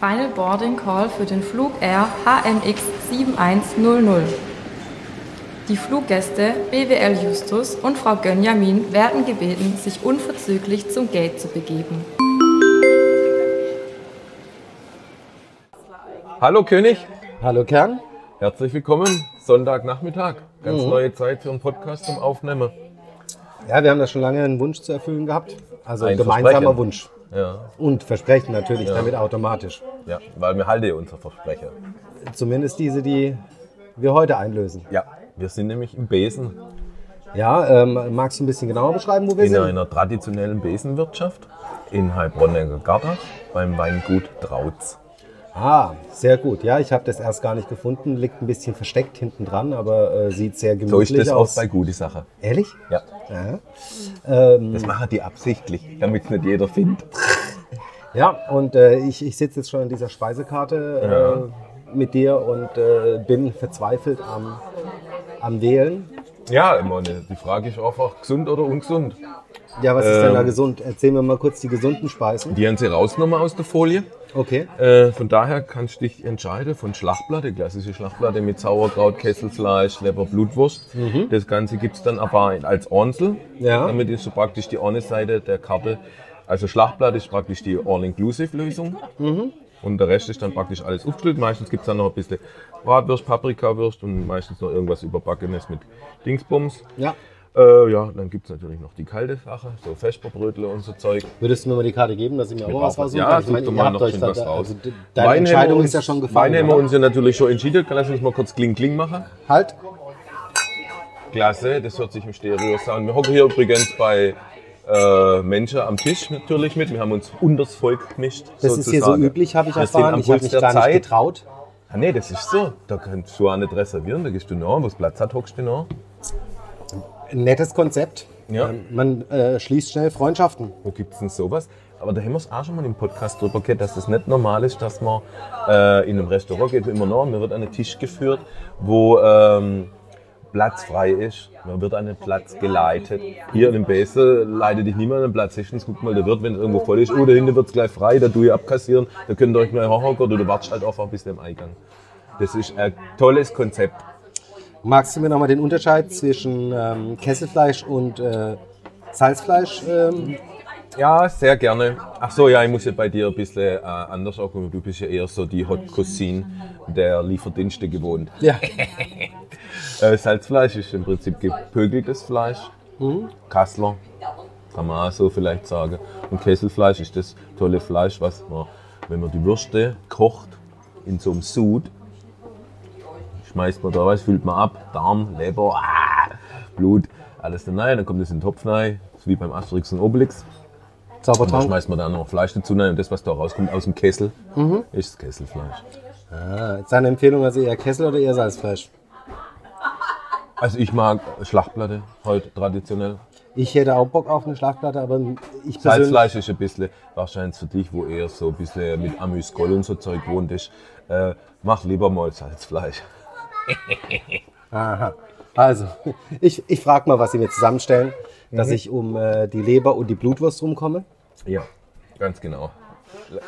Final Boarding Call für den Flug Air HMX 7100. Die Fluggäste BWL Justus und Frau Gönjamin werden gebeten, sich unverzüglich zum Gate zu begeben. Hallo König, Hallo Kern. herzlich willkommen. Sonntagnachmittag. Ganz neue Zeit für einen Podcast zum Aufnehmen. Ja, wir haben da schon lange einen Wunsch zu erfüllen gehabt. Also Ein ein gemeinsamer. Wunsch. Ja, Und Versprechen natürlich damit automatisch. ja, weil wir halten unser Versprechen. Zumindest diese, die wir heute einlösen. Ja, wir sind nämlich im Besen. Ja, ähm, magst du ein bisschen genauer beschreiben, wo wir In sind? einer traditionellen Besenwirtschaft in Heilbronner Gardach beim Weingut Trautz. Ah, sehr gut. Ja, ich habe das erst gar nicht gefunden. Liegt ein bisschen versteckt hinten dran, aber äh, sieht sehr So gemütlich ist das auch aus. bei gute Sache. Ehrlich? Ja, Ja. Ähm, das machen die absichtlich, damit es nicht jeder findet. ja, und äh, ich, ich sitze jetzt schon an dieser Speisekarte äh, mit dir und äh, bin verzweifelt am, am Wählen. Ja, ich meine, die Frage ist einfach, gesund oder ungesund? Ja, was ist denn da Ähm, gesund? Erzähl mir mal kurz die gesunden Speisen. Die haben sie rausgenommen aus der Folie. Okay. Äh, von daher kannst du dich entscheiden von Schlachtplatte, klassische Schlachtplatte mit Sauerkraut, Kesselfleisch, Leber, Blutwurst. Das Ganze gibt's dann aber als Ornsel. Ja. Damit ist so praktisch die eine Seite der Karte. Also Schlachtplatte ist praktisch die All-Inclusive-Lösung. Und der Rest ist dann praktisch alles aufgestellt. Meistens gibt's dann noch ein bisschen Bratwurst, Paprikawurst und meistens noch irgendwas Überbackenes mit Dingsbums. Ja. Äh, ja, dann gibt's natürlich noch die kalte Sache, so Vesperbrötle und so Zeug. Würdest du mir mal die Karte geben, dass ich mir auch was Raus- raussuchen Ja, such doch mal noch schön was raus. also de- deine Wein Entscheidung uns- ist ja schon Wein gefallen. haben wir uns ja natürlich schon entschieden. Lass uns mal kurz Kling Kling machen. Halt. Klasse, das hört sich im Stereo an. Wir hocken hier übrigens bei äh, Menschen am Tisch natürlich mit. Wir haben uns unters Volk gemischt. Das ist hier so sozusagen. üblich, habe ich Wir erfahren. Ich habe mich gar nicht Zeit. getraut. Ah, nee, das ist so. Da kannst du auch nicht reservieren. Da gehst du nach. Wo es Platz hat, hockst du nach. Ein nettes Konzept. Ja. Ähm, Man äh, schließt schnell Freundschaften. Wo gibt's denn sowas? Aber da haben wir es auch schon mal im Podcast drüber gehört, dass es nicht normal ist, dass man äh, in einem Restaurant geht immer noch, mir wird an einen Tisch geführt, wo ähm, Platz frei ist. Man wird an den Platz geleitet. Hier in dem Besen leitet dich niemand an den Platz. Höchstens guck mal, der wird, wenn es irgendwo voll ist, oh, da hinten wird's gleich frei, da tu ich abkassieren, da könnt ihr euch gleich hochhocken oder du wartest halt einfach bis zum Eingang. Das ist ein tolles Konzept. Magst du mir nochmal den Unterscheid zwischen ähm, Kesselfleisch und äh, Salzfleisch? Ähm, Ja, sehr gerne. Ach so, ja, ich muss ja bei dir ein bisschen äh, anders angucken. Du bist ja eher so die Hot Cousine der Lieferdienste gewohnt. ja. Äh, Salzfleisch ist im Prinzip gepökeltes Fleisch. Kassler, kann man auch so vielleicht sagen. Und Kesselfleisch ist das tolle Fleisch, was man, wenn man die Würste kocht, in so einem Sud, schmeißt man da was, füllt man ab, Darm, Leber, ah, Blut, alles da rein, dann kommt es in den Topf rein, so wie beim Asterix und Obelix. Und dann Zaubertrank. schmeißt man dann noch Fleisch dazu rein und das, was da rauskommt aus dem Kessel, ist das Kesselfleisch. Ah, ist deine Empfehlung also eher Kessel oder eher Salzfleisch? Also ich mag Schlachtplatte heute traditionell. Ich hätte auch Bock auf eine Schlagplatte, aber ich persönlich... Salzfleisch ist ein bisschen, wahrscheinlich für dich, wo eher so ein bisschen mit Amüsgol und so Zeug wohnt ist, äh, mach lieber mal Salzfleisch. Aha. Also, ich, ich frage mal, was Sie mir zusammenstellen, dass ich um äh, die Leber und die Blutwurst rumkomme. Ja, ganz genau.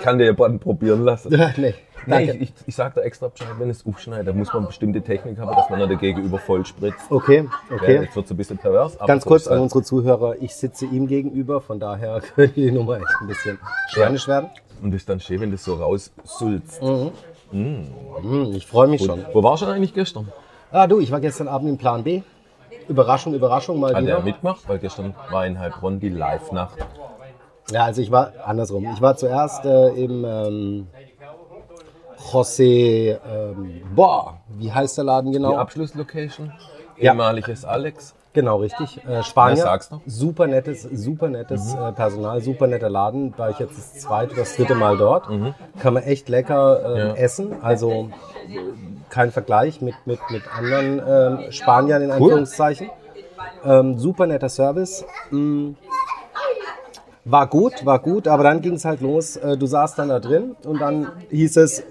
Kann dir jemand probieren lassen? nee, Nein, danke. ich, ich, ich sag da extra Bescheid, wenn es aufschneidet, da muss man bestimmte Technik haben, dass man der Gegenüber voll spritzt. Okay, Ja, okay. jetzt wird es ein bisschen pervers. Ganz kurz an halt. unsere Zuhörer, ich sitze ihm gegenüber, von daher könnte die Nummer echt ein bisschen schwernisch werden. Und das ist dann schön, wenn das so raussulzt. Hm, ich freue mich schon. Wo warst du denn eigentlich gestern? Ah du, ich war gestern Abend im Plan B. Überraschung, Überraschung mal Hat er wieder. mitgemacht? Weil gestern war in Heilbronn die Live-Nacht. Ja, also ich war andersrum. Ich war zuerst äh, im ähm, José, ähm, boah, wie heißt der Laden Die genau? Abschlusslocation, Ja. ehemaliges Alex. Genau, richtig. Äh, Spanier. Sag's doch. Super nettes, super nettes äh, Personal, super netter Laden. War ich jetzt das zweite oder das dritte Mal dort. Kann man echt lecker ähm, Ja. essen. Also äh, kein Vergleich mit, mit, mit anderen ähm, Spaniern in Anführungszeichen. Ähm, super netter Service. Mm, war gut, war gut, aber dann ging es halt los. Äh, du saßt dann da drin und dann hieß es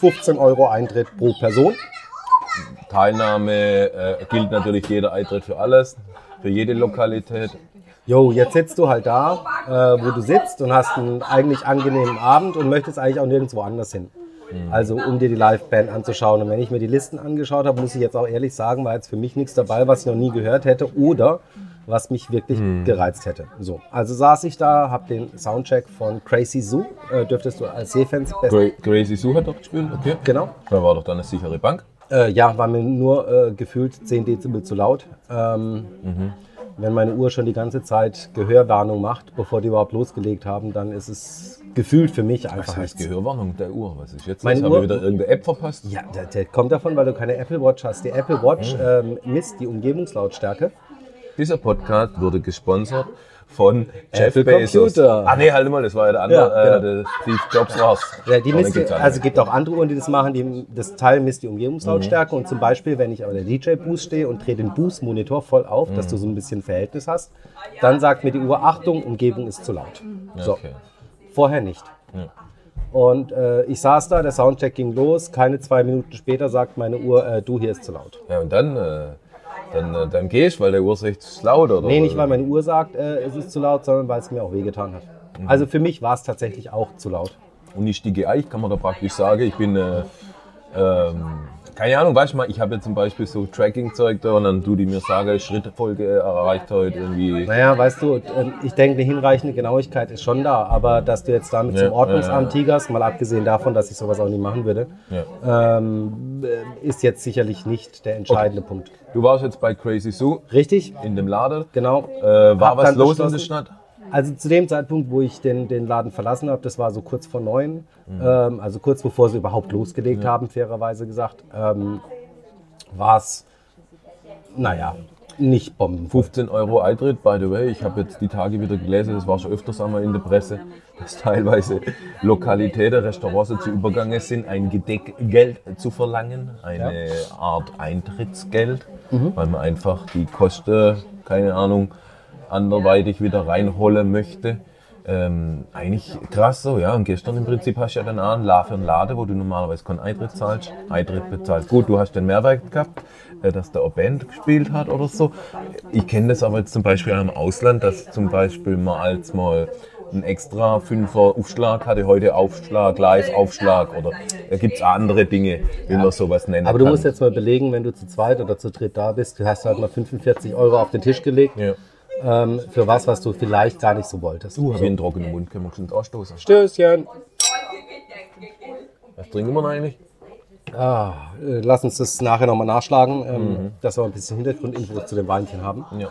15 Euro Eintritt pro Person. Teilnahme äh, gilt natürlich jeder Eintritt für alles, für jede Lokalität. Jo, jetzt sitzt du halt da, äh, wo du sitzt und hast einen eigentlich angenehmen Abend und möchtest eigentlich auch nirgendwo anders hin. Also um dir die Liveband anzuschauen. Und wenn ich mir die Listen angeschaut habe, muss ich jetzt auch ehrlich sagen, war jetzt für mich nichts dabei, was ich noch nie gehört hätte oder was mich wirklich gereizt hätte. So, also saß ich da, habe den Soundcheck von Crazy Zoo, äh, dürftest du als Seefans Gra Crazy Sue hat dort gespielt, okay. Genau. Da war doch dann eine sichere Bank. Äh, ja, war mir nur äh, gefühlt 10 Dezibel zu laut. Ähm, Wenn meine Uhr schon die ganze Zeit Gehörwarnung macht, bevor die überhaupt losgelegt haben, dann ist es gefühlt für mich Was einfach heißt nichts. Gehörwarnung der Uhr? Was ist jetzt? Meine? Habe Uhr- wieder irgendeine App verpasst? Ja, der, der kommt davon, weil du keine Apple Watch hast. Die Apple Watch ähm, misst die Umgebungslautstärke. Dieser Podcast wurde gesponsert von Jeff Bezos. Computer. Ah nee, halt mal, das war ja der andere, Ja, genau. äh, Steve Jobs war's. Ja, die misst, also gibt auch andere Uhren, die das machen. Die, das Teil misst die Umgebungslautstärke. Und zum Beispiel, wenn ich aber der DJ-Boost stehe und drehe den Boost-Monitor voll auf, dass du so ein bisschen Verhältnis hast, dann sagt mir die Uhr, Achtung, Umgebung ist zu laut. So, Okay. vorher nicht. Ja. Und äh, ich saß da, der Soundcheck ging los. Keine zwei Minuten später sagt meine Uhr, äh, du, hier ist zu laut. Ja, und dann, äh, dann, äh, dann gehst weil der Uhr ist echt laut, oder? Nee, nicht weil meine Uhr sagt, äh, es ist zu laut, sondern weil es mir auch wehgetan hat. Also für mich war es tatsächlich auch zu laut. Und ich stiege Eich, kann man da praktisch sagen. Ich bin, äh, ähm, keine Ahnung, weißt du mal, ich habe jetzt zum Beispiel so Tracking-Zeug da und dann du die mir sagen, Schrittfolge erreicht heute irgendwie. Naja, weißt du, ähm, ich denke, eine hinreichende Genauigkeit ist schon da, aber dass du jetzt damit Ja, zum Ordnungsamt ja, tigerst, mal abgesehen davon, dass ich sowas auch nie machen würde, Ja. ähm, äh, ist jetzt sicherlich nicht der entscheidende Punkt. Du warst jetzt bei Crazy Sue Richtig? in dem Laden. Genau. Äh, war Hab was los in der Stadt? Also zu dem Zeitpunkt, wo ich den, den Laden verlassen habe, das war so kurz vor neun, Mhm. ähm, also kurz bevor sie überhaupt losgelegt haben, fairerweise gesagt, ähm, war es, naja, nicht Bomben. 15 Euro Eintritt, by the way. Ich habe jetzt die Tage wieder gelesen, das war schon öfters einmal in der Presse, dass teilweise Lokalitäten, Restaurants zu Übergange sind, ein Gedeckgeld zu verlangen, eine Art Eintrittsgeld, weil man einfach die Kosten, keine Ahnung, anderweitig wieder reinholen möchte. Ähm, eigentlich krass so, ja. Und gestern im Prinzip hast du ja dann auch einen La- für einen Laden, wo du normalerweise keinen Eintritt zahlst. Eintritt bezahlt. Gut, du hast den Mehrwert gehabt, äh, dass der eine Band gespielt hat oder so. Ich kenne das aber jetzt zum Beispiel auch im Ausland, dass zum Beispiel mal als mal ein extra Fünfer Aufschlag hatte, heute Aufschlag, Live-Aufschlag oder da gibt es andere Dinge, wie man sowas nennen Aber du kann. musst jetzt mal belegen, wenn du zu zweit oder zu dritt da bist, du hast halt mal 45 Euro auf den Tisch gelegt, ja. Ähm, für was, was du vielleicht gar nicht so wolltest. Du, ich einen trockenen Mund, können wir schon anstoßen. Stößchen. Was trinken wir denn eigentlich? Ah, äh, lass uns das nachher nochmal nachschlagen, ähm, dass wir ein bisschen Hintergrundinfo zu dem Weinchen haben. Ja.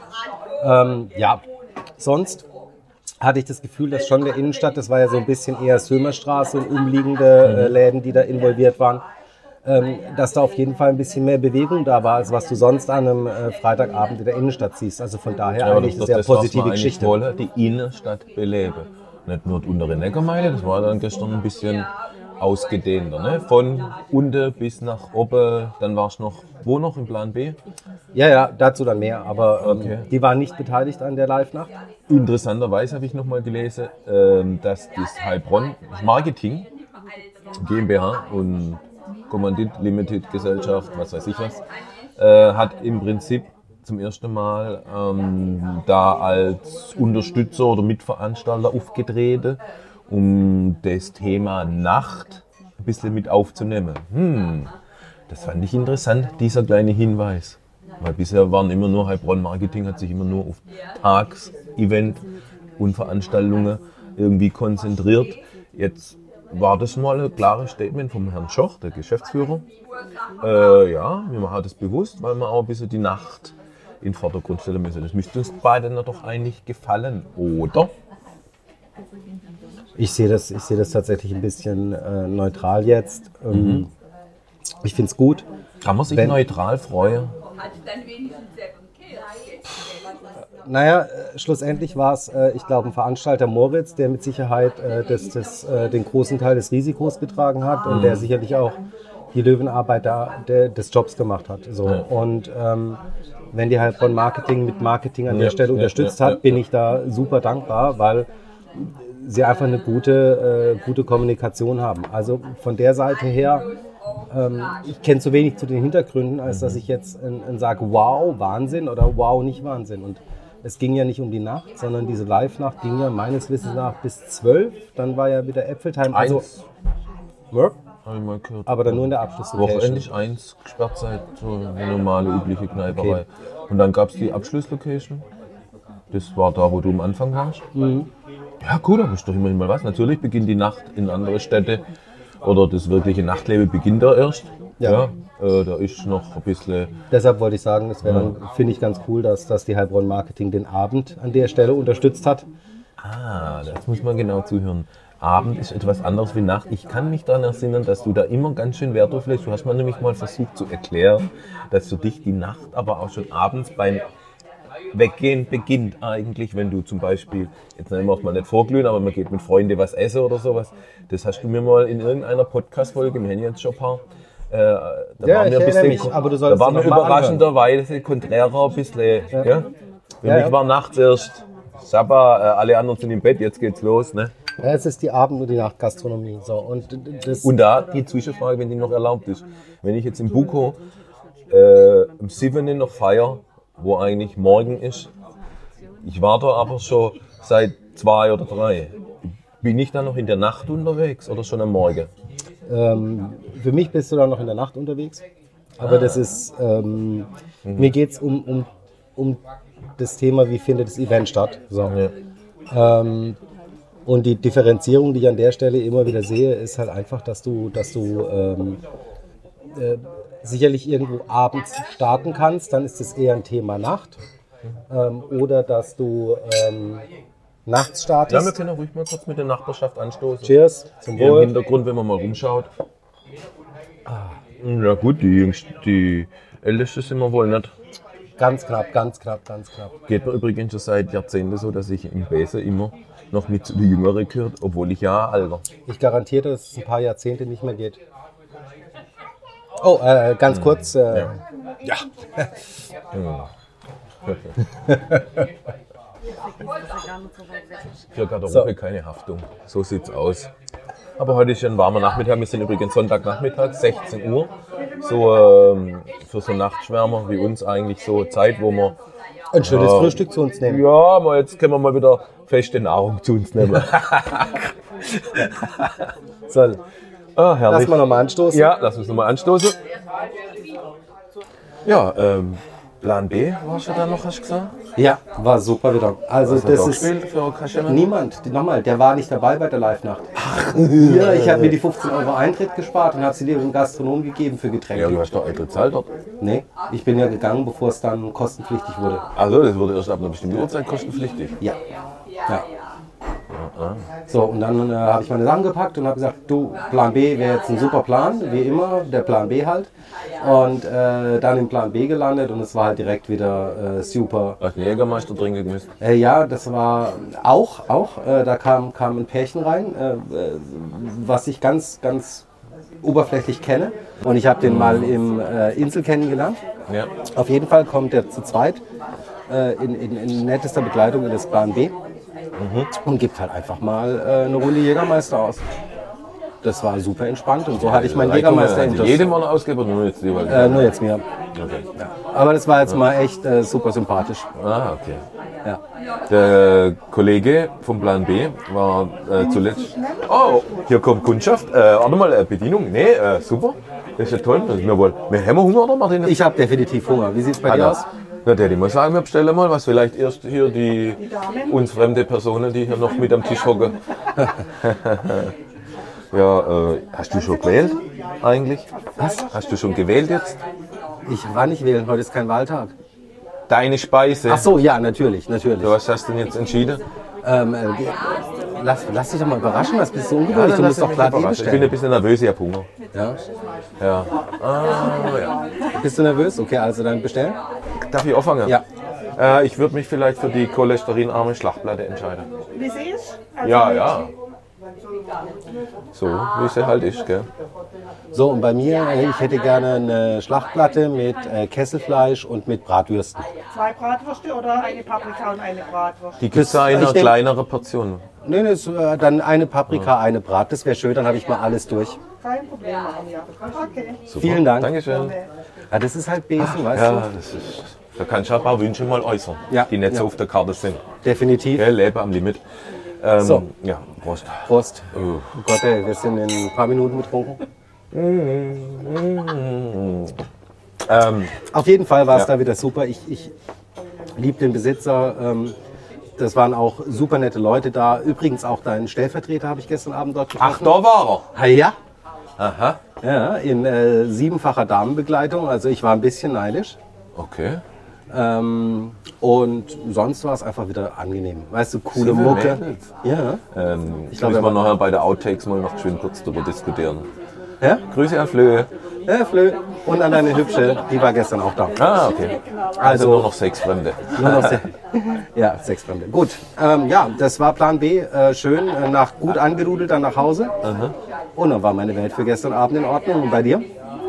Ähm, ja, sonst hatte ich das Gefühl, dass schon der Innenstadt, das war ja so ein bisschen eher Sömerstraße und umliegende äh, Läden, die da involviert waren, ähm, dass da auf jeden Fall ein bisschen mehr Bewegung da war, als was du sonst an einem äh, Freitagabend in der Innenstadt siehst. Also von daher Ja, eigentlich eine sehr das, positive Geschichte. wollen, die Innenstadt beleben. Nicht nur die untere Neckarmeile, das war dann gestern ein bisschen ausgedehnter. Ne? Von unten bis nach oben, dann war es noch, wo noch im Plan B? Ja, ja, dazu dann mehr, aber ähm, Okay. die waren nicht beteiligt an der Live-Nacht. Interessanterweise habe ich nochmal gelesen, ähm, dass das Heilbronn Marketing GmbH und Kommandit Limited Gesellschaft, was weiß ich was, äh, hat im Prinzip zum ersten Mal ähm, da als Unterstützer oder Mitveranstalter aufgetreten, um das Thema Nacht ein bisschen mit aufzunehmen. Hm, das fand ich interessant, dieser kleine Hinweis. Weil bisher waren immer nur Heilbronn Marketing, hat sich immer nur auf Tagsevent und Veranstaltungen irgendwie konzentriert. Jetzt war das mal ein klares Statement vom Herrn Schoch, der Geschäftsführer. Äh, ja, wir machen das bewusst, weil wir auch ein bisschen die Nacht in den Vordergrund stellen müssen. Das müsste uns beiden doch eigentlich gefallen, oder? Ich sehe das, ich sehe das tatsächlich ein bisschen äh, neutral jetzt. Ähm, Ich finde es gut. Kann man sich Wenn- neutral freuen? Naja, äh, schlussendlich war es, äh, ich glaube, ein Veranstalter Moritz, der mit Sicherheit äh, das, das, äh, den großen Teil des Risikos getragen hat und der sicherlich auch die Löwenarbeit da, der, des Jobs gemacht hat. So. Und ähm, wenn die halt von Marketing mit Marketing an der Ja, Stelle ja, unterstützt ja, hat, ja, bin ja. ich da super dankbar, weil sie einfach eine gute, äh, gute Kommunikation haben. Also von der Seite her, ähm, ich kenne zu wenig zu den Hintergründen, als dass ich jetzt äh, äh, sage, wow, Wahnsinn oder wow, nicht Wahnsinn. Und es ging ja nicht um die Nacht, sondern diese Live-Nacht ging ja meines Wissens nach bis 12. Dann war ja wieder Äpfeltime. Also, Eins, Ja, habe ich mal gehört. aber dann nur in der Abschlusslocation. Wochenendlich eins gesperrt seit so eine normale, übliche Kneiperei. Und dann gab es die Abschlusslocation. Das war da, wo du am Anfang warst. Mhm. Ja, gut, aber ist doch immerhin mal was. Natürlich beginnt die Nacht in andere Städte oder das wirkliche Nachtleben beginnt da erst. Ja. Äh, da ist noch ein bisschen. Deshalb wollte ich sagen, das wäre dann, finde ich ganz cool, dass, dass die Heilbronn Marketing den Abend an der Stelle unterstützt hat. Ah, das muss man genau zuhören. Abend ist etwas anderes wie Nacht. Ich kann mich daran erinnern, dass du da immer ganz schön Wert drauf legst. Du hast mir nämlich mal versucht zu erklären, dass für dich die Nacht aber auch schon abends beim Weggehen beginnt eigentlich, wenn du zum Beispiel, jetzt nehmen wir auch mal nicht vorglühen, aber man geht mit Freunden was essen oder sowas. Das hast du mir mal in irgendeiner Podcast-Folge, wir haben jetzt schon ein paar, äh, da Ja, waren wir ein bisschen, mich, aber du da waren wir überraschenderweise konträrer ein bisschen, ja. Für Ja, mich ja. war nachts erst Sabba, äh, alle anderen sind im Bett, jetzt geht's los, ne? Ja, es ist die Abend- und die Nachtgastronomie. So, und das, Und da die Zwischenfrage, wenn die noch erlaubt ist. Wenn ich jetzt im Buko äh, am 7. noch feier, wo eigentlich morgen ist, ich war da aber schon seit zwei oder drei. Bin ich dann noch in der Nacht unterwegs oder schon am Morgen? Ähm, für mich bist du dann noch in der Nacht unterwegs. Aber das ist, ähm, mir geht es um, um, um das Thema, wie findet das Event statt. So. Ja. Ähm, und die Differenzierung, die ich an der Stelle immer wieder sehe, ist halt einfach, dass du, dass du ähm, äh, sicherlich irgendwo abends starten kannst, dann ist es eher ein Thema Nacht. Ähm, oder dass du ähm, nachts ja, wir startest. können ruhig mal kurz mit der Nachbarschaft anstoßen. Cheers, zum Hier im Wohl. Hintergrund, wenn man mal rumschaut. Ah, Ja gut, die, Jüngst, die Älteste sind wir wohl nicht. Ganz knapp, ganz knapp, ganz knapp. Geht mir übrigens schon seit Jahrzehnten so, dass ich im Besen immer noch mit zu den Jüngeren gehört, obwohl ich ja alter. Ich garantiere, dass es ein paar Jahrzehnte nicht mehr geht. Oh, äh, ganz kurz. Äh, ja. Für Garderobe keine Haftung. So sieht's aus. Aber heute ist ein warmer Nachmittag. Wir sind übrigens Sonntagnachmittag, 16 Uhr. So ähm, für so Nachtschwärmer wie uns eigentlich so Zeit, wo wir Ein schönes Ja. Frühstück zu uns nehmen. ja, mal jetzt können wir mal wieder feste Nahrung zu uns nehmen. So, ah, herrlich. lass mal nochmal anstoßen. Ja, lass uns nochmal anstoßen. Ja, ähm, Plan B warst du da noch, hast du gesagt? Ja, war super wieder. Also Was das ist niemand. Nochmal, der war nicht dabei bei der Live-Nacht. Ja, ich habe mir die 15 Euro Eintritt gespart und habe sie dir dem Gastronom gegeben für Ja, Getränke. du hast doch Eintritt gezahlt dort. Nee, ich bin ja gegangen, bevor es dann kostenpflichtig wurde. Also, das wurde erst ab einer bestimmten Uhrzeit kostenpflichtig. Ja. ja. So, und dann äh, habe ich meine Sachen gepackt und habe gesagt, du, Plan B wäre jetzt ein super Plan, wie immer, der Plan B halt. Und äh, dann im Plan B gelandet und es war halt direkt wieder äh, super. Hast du einen Jägermeister trinken müssen? Äh, ja, das war auch, auch, äh, da kam, kam ein Pärchen rein, äh, was ich ganz, ganz oberflächlich kenne. Und ich habe den mal im Insel kennengelernt. Ja. Auf jeden Fall kommt er zu zweit in, in, in nettester Begleitung in das Plan B und gibt halt einfach mal äh, eine Runde Jägermeister aus. Das war super entspannt und so hatte ich meinen jägermeister Hat jedem mal ausgegeben oder nur jetzt die? Weil äh, Nur jetzt mir. okay. Aber das war jetzt mal echt äh, super sympathisch. Ah, okay. Ja. Der Kollege vom Plan B war äh, zuletzt. Oh, hier kommt Kundschaft. Äh, warte mal, äh, Bedienung. Nee, äh, super. Das ist ja toll. Das- Wir wollen. Wir haben Hunger, oder Martin? Ich habe definitiv Hunger. Wie sieht es bei dir aus? Na, der, die muss sagen, wir bestellen mal was. Vielleicht erst hier die uns fremde Personen, die hier noch mit am Tisch hocken. ja, äh, hast du schon gewählt eigentlich? Was? Hast du schon gewählt jetzt? Ich war nicht wählen, heute ist kein Wahltag. Deine Speise. Ach so, ja, natürlich, natürlich. Was hast du denn jetzt entschieden? Ähm, äh, lass, lass dich doch mal überraschen, was bist du ungeduldig? dann du musst doch klar überraschen. Ich bin ein bisschen nervös, ich hab Hunger. Ja? Ja. Ah, ja. Bist du nervös? Okay, also dann bestellen. Darf ich anfangen? Ja. Äh, ich würde mich vielleicht für die cholesterinarme Schlachtplatte entscheiden. Wie sie ist? Also Ja, ja. So, wie sie halt ist, gell? So, und bei mir, ich hätte gerne eine Schlachtplatte mit äh, Kesselfleisch und mit Bratwürsten. Zwei Bratwürste oder eine Paprika und eine Bratwurst? Die gibt es Das- in einer kleineren Portion. Nee, nee, äh, dann eine Paprika, eine Brat. Das wäre schön, dann habe ich mal alles durch. Kein Problem wir. Okay. Super. Vielen Dank. Dankeschön. Ja, das ist halt Besen, weißt Ja, du? das ist Da kannst du ein paar Wünsche mal äußern, Ja, die nicht so ja. auf der Karte sind. Definitiv. Gell, Leben am Limit. Ähm, So. Ja, Prost. Prost. Oh. Oh Gott, ey, wir sind in ein paar Minuten betrunken. Ähm, Auf jeden Fall war es Ja. da wieder super. Ich, ich liebe den Besitzer. Ähm, das waren auch super nette Leute da. Übrigens auch deinen Stellvertreter habe ich gestern Abend dort ach, getroffen. da war Ah, ja. er. Aha. Ja, in äh, siebenfacher Damenbegleitung. Also ich war ein bisschen neidisch. Okay. Ähm, und sonst war es einfach wieder angenehm. Weißt du, coole Mucke. Mädels? Ja. Ähm, ich glaub, müssen er wir nachher bei der Outtakes mal noch schön kurz darüber diskutieren. Ja? Grüße an Flöhe. Ja, Flö. Und an deine Hübsche, die war gestern auch da. Ah, okay. Also Also- nur noch sechs Fremde. Nur noch se- ja, sechs Fremde. Gut, ähm, ja, das war Plan B. Äh, schön, äh, nach gut angerudelt dann nach Hause. Und dann war meine Welt für gestern Abend in Ordnung. Und bei dir?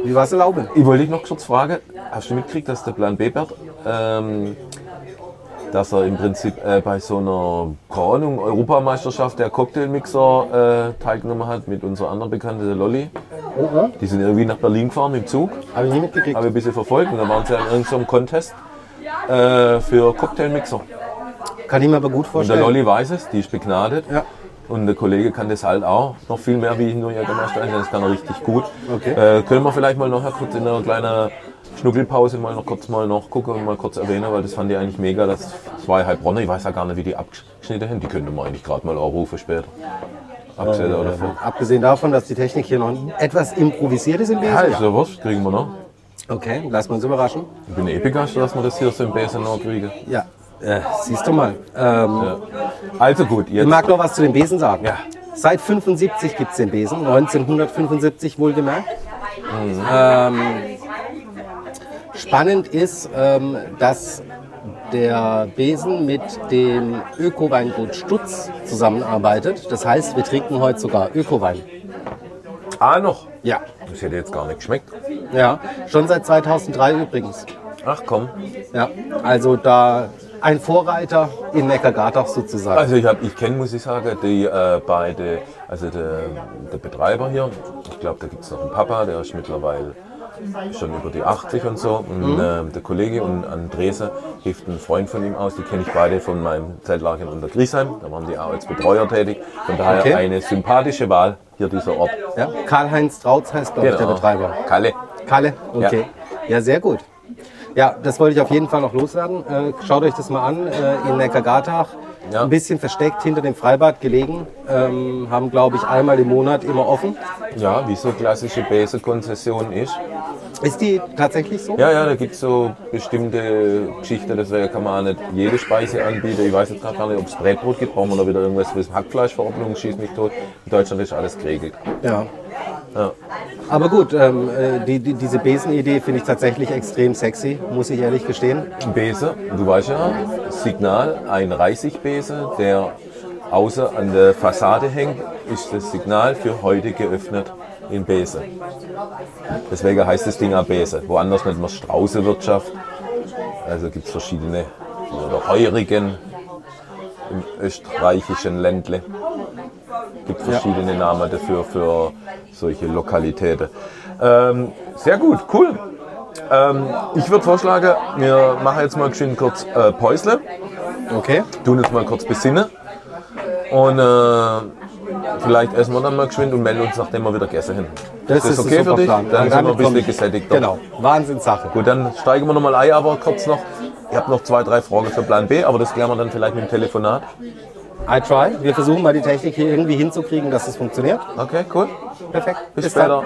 Wie war es erlauben? Ich wollte dich noch kurz fragen, hast du mitgekriegt, dass der Plan B-Bert, ähm, dass er im Prinzip äh, bei so einer, keine Ahnung, Europameisterschaft der Cocktailmixer äh, teilgenommen hat mit unserer anderen Bekannten, der Lolli. Die sind irgendwie nach Berlin gefahren dem Zug, Habe ich nie mitgekriegt. habe ich ein bisschen verfolgt und da waren sie an irgendeinem Contest äh, für Cocktailmixer. Kann ich mir aber gut Und der vorstellen. Lolli weiß es, die ist begnadet. Ja. Und der Kollege kann das halt auch noch viel mehr wie nur Jägermeister einstellen. Das kann er richtig gut. Okay. Äh, können wir vielleicht mal nachher kurz in einer kleinen Schnuckelpause mal noch kurz mal noch gucken und mal kurz erwähnen, weil das fand ich eigentlich mega. Das war halt Bronner. Ich weiß ja gar nicht, wie die abgeschnitten sind. Die könnte man eigentlich gerade mal anrufen später. Abgeschnitten oder so. Abgesehen davon, dass die Technik hier noch etwas improvisiert ist im Besen. Ja, ist ja wurscht, kriegen wir noch. Okay, lassen wir uns überraschen. Ich bin eh begeistert, dass wir das hier so im Besen noch kriegen. Ja, äh, siehst du mal. Ähm, Also gut, Ich jetzt. mag noch was zu dem Besen sagen. Ja. Seit 75 gibt es den Besen, 1975 wohlgemerkt. Ähm, spannend ist, ähm, dass der Besen mit dem Öko-Weingut Stutz zusammenarbeitet. Das heißt, wir trinken heute sogar Öko-Wein. Ah, noch. Ja. Das hätte jetzt gar nicht geschmeckt. Ja, schon seit 2003 übrigens. Ach komm. Ja, also da ein Vorreiter in Neckargatach sozusagen. Also ich, hab- ich kenne, muss ich sagen, die äh, beide, also der, der Betreiber hier, ich glaube, da gibt es noch einen Papa, der ist mittlerweile schon über die 80 und so. Und äh, der Kollege und Andrese hilft ein Freund von ihm aus, die kenne ich beide von meinem Zeltlager in unter Griesheim. Da waren die auch als Betreuer tätig. Von daher Okay. eine sympathische Wahl hier dieser Ort. ja, Karl-Heinz Trautz heißt, glaube ich, der Betreiber. Kalle. Kalle, okay. Ja. sehr gut. Ja, das wollte ich auf jeden Fall noch loswerden. Äh, schaut euch das mal an äh, in Neckargatach. Ja. Ein bisschen versteckt hinter dem Freibad gelegen. Ähm, haben, glaube ich, einmal im Monat immer offen. Ja, wie so klassische Bäse-Konzession ist. Ist die tatsächlich so? Ja, ja, da gibt es so bestimmte Geschichten, deswegen kann man auch nicht jede Speise anbieten. Ich weiß jetzt gerade gar nicht, ob es Bretbrot gibt, brauchen wir da wieder irgendwas für das Hackfleischverordnung, schießt mich tot. In Deutschland ist alles geregelt. Ja. Ja. Aber gut, ähm, äh, die, die, diese Besenidee finde ich tatsächlich extrem sexy, muss ich ehrlich gestehen. Ein Bese, du weißt ja, Signal, ein Reisigbese, der außer an der Fassade hängt, ist das Signal für heute geöffnet in Bese. Deswegen heißt das Ding auch Bese. Woanders nennt man es Straußewirtschaft. Also gibt es verschiedene, oder Heurigen im österreichischen Ländle. Gibt verschiedene Namen dafür für solche Lokalitäten. Ähm, sehr gut, cool. Ähm, ich würde vorschlagen, wir machen jetzt mal schön kurz äh, Päusle, Okay. tun uns mal kurz besinnen und äh, vielleicht essen wir dann mal geschwind und melden uns, nachdem wir wieder gegessen haben. Das ist, okay für dich? Plan. Dann sind wir ein bisschen gesättigter. Genau, Wahnsinnssache. Gut, dann steigen wir nochmal ein, aber kurz noch. Ich habe noch zwei, drei Fragen für Plan B, aber das klären wir dann vielleicht mit dem Telefonat. I try. Wir versuchen mal die Technik hier irgendwie hinzukriegen, dass es funktioniert. Okay, cool. Perfekt. Bis, später.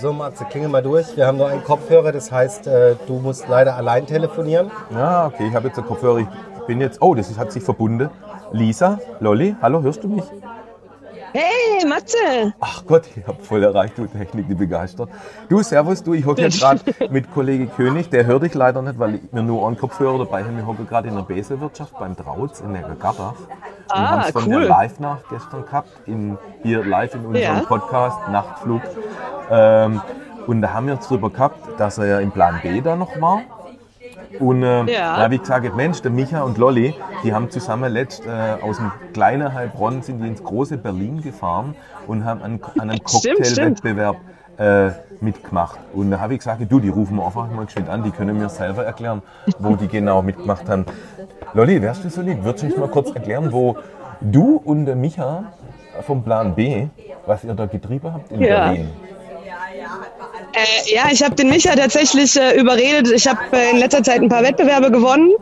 So, Matze, klingel mal durch. Wir haben nur einen Kopfhörer, das heißt, äh, du musst leider allein telefonieren. Ja, okay, ich habe jetzt einen Kopfhörer. Ich bin jetzt. Oh, das hat sich verbunden. Lisa, Lolli, hallo, hörst du mich? Hey, Matze! Ach Gott, ich habe voll erreicht, du Technik, die begeistert. Du, servus, du, ich hocke jetzt gerade mit Kollege König, der hört dich leider nicht, weil ich mir nur einen Kopfhörer dabei habe. Wir hocken gerade in der Besewirtschaft beim Trautz in der Gattach. Und Ah, haben es von cool. der Live-Nacht gestern gehabt, in, hier live in unserem Ja. Podcast, Nachtflug. Ähm, und da haben wir jetzt drüber gehabt, dass er ja im Plan B da noch war. Und äh, Ja. da habe ich gesagt, Mensch, der Micha und Lolli, die haben zusammen letzt äh, aus dem kleinen Heilbronn sind die ins große Berlin gefahren und haben an, an einem. Cocktailwettbewerb äh, mitgemacht. Und da habe ich gesagt, du, die rufen wir einfach mal geschwind an, die können mir selber erklären, wo die genau mitgemacht haben. Lolli, wärst du so lieb? Würdest du mich mal kurz erklären, wo du und der Micha vom Plan B, was ihr da getrieben habt in Ja. Berlin? Äh, ja, ich habe den Micha tatsächlich äh, überredet. Ich habe äh, in letzter Zeit ein paar Wettbewerbe gewonnen.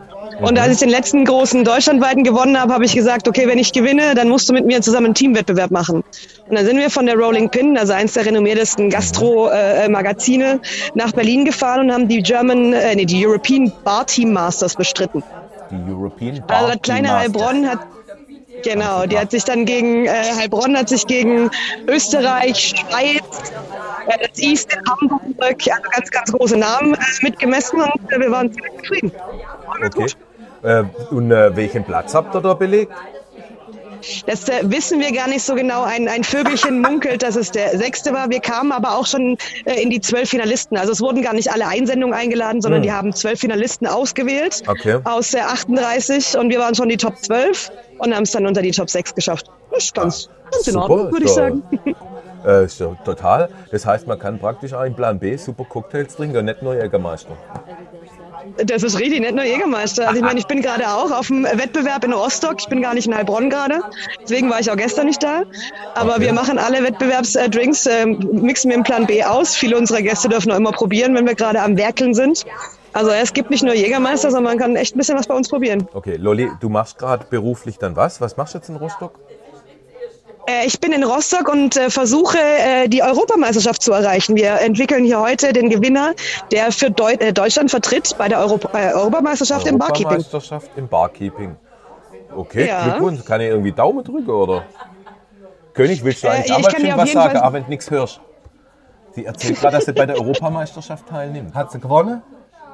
Und als ich den letzten großen deutschlandweiten gewonnen habe, habe ich gesagt, okay, wenn ich gewinne, dann musst du mit mir zusammen einen Teamwettbewerb machen. Und dann sind wir von der Rolling Pin, also eins der renommiertesten Gastro-Magazine, nach Berlin gefahren und haben die German, äh, nee, die European Bar Team Masters bestritten. Die European Bar Also das kleine Heilbronn hat genau, die hat sich dann gegen äh, Heilbronn hat sich gegen Österreich, Schweiz, äh, das East Hamburg, also ganz ganz große Namen äh, mitgemessen und äh, wir waren ziemlich zufrieden. Okay. Äh, und äh, welchen Platz habt ihr da belegt? Das äh, wissen wir gar nicht so genau. Ein, ein Vögelchen munkelt, dass es der sechste war. Wir kamen aber auch schon äh, in die zwölf Finalisten. Also es wurden gar nicht alle Einsendungen eingeladen, sondern die haben zwölf Finalisten ausgewählt Okay. aus der 38 und wir waren schon die Top 12 und haben es dann unter die Top 6 geschafft. Das ist ganz, ganz in Ordnung, würde ich sagen. Äh, ja total. Das heißt, man kann praktisch auch in Plan B super Cocktails trinken und nicht nur Jägermeister. Das ist richtig, nicht nur Jägermeister. Also ich meine, ich bin gerade auch auf dem Wettbewerb in Rostock. Ich bin gar nicht in Heilbronn gerade. Deswegen war ich auch gestern nicht da. Aber Okay. wir machen alle Wettbewerbsdrinks, äh, mixen wir im Plan B aus. Viele unserer Gäste dürfen auch immer probieren, wenn wir gerade am Werkeln sind. Also es gibt nicht nur Jägermeister, sondern man kann echt ein bisschen was bei uns probieren. Okay, Lolli, du machst gerade beruflich dann was? Was machst du jetzt in Rostock? Äh, ich bin in Rostock und äh, versuche, äh, die Europameisterschaft zu erreichen. Wir entwickeln hier heute den Gewinner, der für Deu äh, Deutschland vertritt bei der Europ äh, Europameisterschaft im Barkeeping. Europameisterschaft im Barkeeping. Okay, Ja. Glückwunsch. Kann ich irgendwie Daumen drücken, oder? König, willst du Äh, eigentlich ich schön auf was sagen, Fall- auch wenn du nichts hörst? Sie erzählt gerade, dass sie bei der Europameisterschaft teilnimmt. Hat sie gewonnen?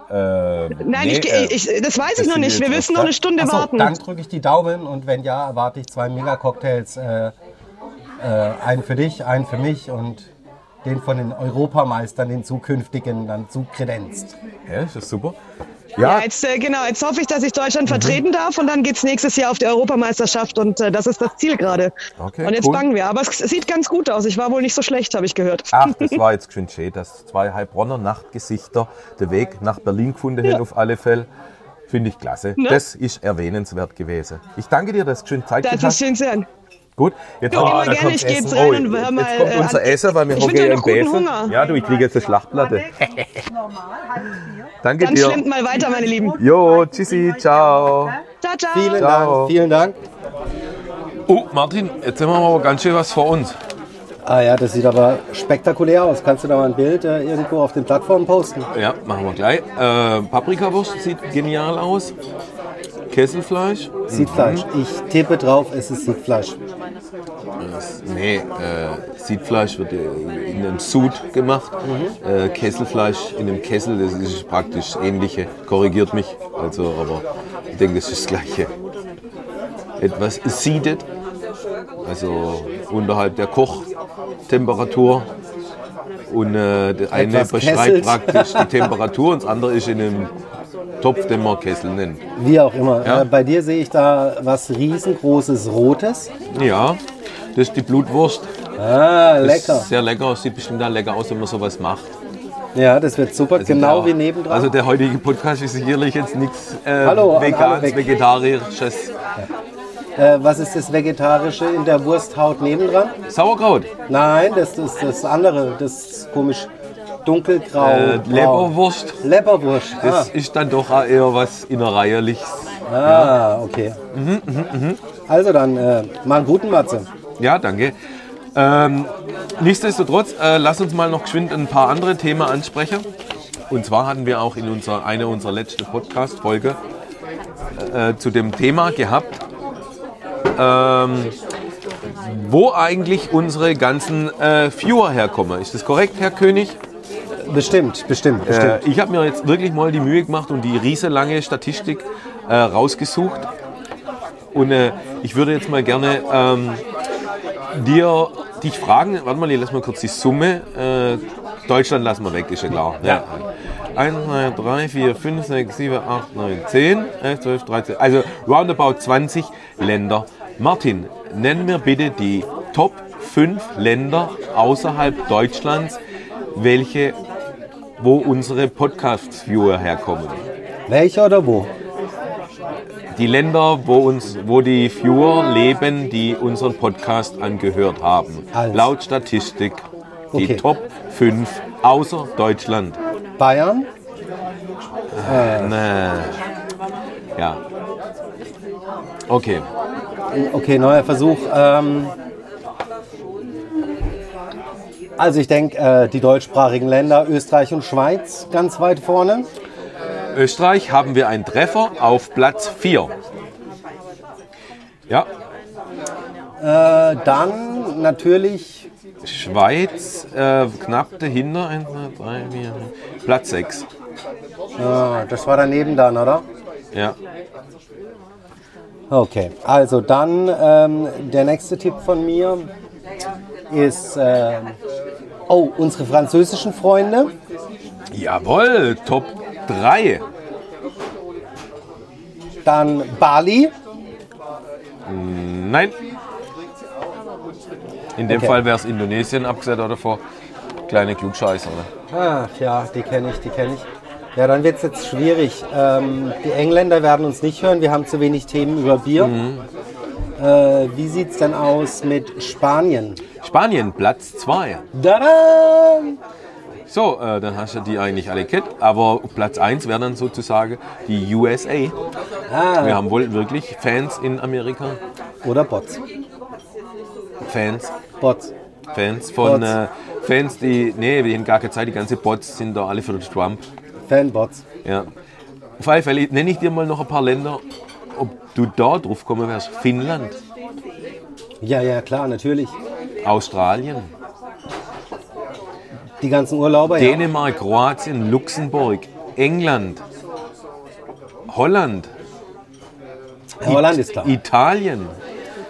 Äh, Nein, nee, ich, äh, ich, das weiß ich noch nicht. Wir müssen noch eine Stunde Achso, warten. dann drücke ich die Daumen und wenn ja, erwarte ich zwei Mega-Cocktails. Äh, äh, einen für dich, einen für mich und den von den Europameistern, den zukünftigen, dann zukredenzt. ja, ist das super. Ja, Ja, jetzt, äh, genau, jetzt hoffe ich, dass ich Mhm. Deutschland vertreten darf und dann geht's nächstes Jahr auf die Europameisterschaft und äh, das ist das Ziel gerade. Okay, und jetzt cool. bangen wir. Aber es sieht ganz gut aus. Ich war wohl nicht so schlecht, habe ich gehört. Ach, das war jetzt schön schön, dass zwei Heilbronner Nachtgesichter den Weg nach Berlin gefunden haben, auf alle Fälle. Finde ich klasse. Ne? Das ist erwähnenswert gewesen. Ich danke dir, dass du schön Zeit Das gehabt ist hast. schön hören. Gut, jetzt, Ja, gerne, kommt's ich geh Essen. jetzt rein oh, und hör jetzt mal, kommt äh, unser an- Essen, weil wir hocken dir im Besen. Hunger. Ja, du, ich kriege jetzt eine Schlachtplatte. Danke Dann dir. schlimmt mal weiter, meine Lieben. Jo, tschüssi, ciao. Ciao, ciao. Vielen Ciao. Dank, vielen Dank. Oh, Martin, jetzt haben wir aber ganz schön was vor uns. Ah ja, das sieht aber spektakulär aus. Kannst du da mal ein Bild äh, irgendwo auf den Plattformen posten? Ja, machen wir gleich. Äh, Paprikawurst sieht genial aus. Kesselfleisch. Siedfleisch. Ich tippe drauf, es ist Siedfleisch. Das, nee, äh, Siedfleisch wird in einem Sud gemacht. Äh, Kesselfleisch in einem Kessel, das ist praktisch das ähnliche. Korrigiert mich. Also, aber ich denke, das ist das gleiche. Etwas seeded, also unterhalb der Kochtemperatur. Und äh, der eine Etwas beschreibt kesselt. praktisch die Temperatur und das andere ist in einem Topf, den man Kessel nennt. Wie auch immer. Ja. Äh, bei dir sehe ich da was riesengroßes Rotes. Ja, das ist die Blutwurst. Ah, Das lecker. Sehr lecker, sieht bestimmt auch lecker aus, wenn man sowas macht. Ja, das wird super. Also genau wie nebendran. Also der heutige Podcast ist sicherlich jetzt nichts äh, Hallo Veganes, weg. Vegetarisches. äh, was ist das Vegetarische in der Wursthaut nebendran? Sauerkraut, Nein, das ist das andere. Das ist komisch dunkelgrau. äh. Leberwurst. Leberwurst. Das ist dann doch eher was Innereierliches. Ah, ah okay. Mhm, Also dann, äh, mal einen guten Matze. Ja, danke. Ähm, nichtsdestotrotz, äh, lass uns mal noch geschwind ein paar andere Themen ansprechen. Und zwar hatten wir auch in unserer, einer unserer letzten Podcast-Folge äh, zu dem Thema gehabt, ähm, wo eigentlich unsere ganzen äh, Viewer herkommen. Ist das korrekt, Herr König? Bestimmt, bestimmt, Äh, bestimmt. ich habe mir jetzt wirklich mal die Mühe gemacht und die riesenlange Statistik äh, rausgesucht. Und äh, ich würde jetzt mal gerne ähm, dir dich fragen, warte mal, ich lass mal kurz die Summe. Äh, Deutschland lassen wir weg, ist ja klar. Ja. 1, 2, 3, 4, 5, 6, 7, 8, 9, 10, 11, 12, 13. Also roundabout 20 Länder. Martin, nenn mir bitte die Top 5 Länder außerhalb Deutschlands, welche, wo unsere Podcast-Viewer herkommen. Welche oder wo? Die Länder, wo, uns, wo die Viewer leben, die unseren Podcast angehört haben. Also. Laut Statistik die Okay. Top 5 außer Deutschland. Bayern? Nee. Ja. Okay. Okay, neuer Versuch. Ähm, also ich denke, äh, die deutschsprachigen Länder, Österreich und Schweiz ganz weit vorne. Österreich haben wir einen Treffer auf Platz 4. Ja, Äh, dann natürlich, Schweiz äh, knapp dahinter. 1, 2, 3, 4, Platz 6. äh, das war daneben dann, oder? Ja. Okay, also dann ähm, der nächste Tipp von mir ist, äh, oh, unsere französischen Freunde. Jawohl, Top 3. Dann Bali. Nein. In dem Okay. Fall wäre es Indonesien abgesetzt oder vor. Kleine Klugscheißer. Ne? Ah, ja, die kenne ich, die kenne ich. Ja, dann wird es jetzt schwierig. Ähm, die Engländer werden uns nicht hören, wir haben zu wenig Themen über Bier. Äh, wie sieht es denn aus mit Spanien? Spanien, Platz 2. Tada! So, äh, dann hast du die eigentlich alle kennt. Aber Platz 1 wäre dann sozusagen die USA. Wir Ah, haben wohl wirklich Fans in Amerika. oder Bots. Fans. Bots. Fans von Bots. äh, Fans, die. Nee, die haben gar keine Zeit. Die ganze Bots sind da alle für Trump. Fanbots. Ja. Auf alle Fälle nenne ich dir mal noch ein paar Länder, ob du da drauf kommen wärst. Finnland, Ja, ja, klar, natürlich. Australien, Die ganzen Urlauber, ja. Dänemark, Kroatien, Luxemburg, England, Holland, Holland ist klar. Italien,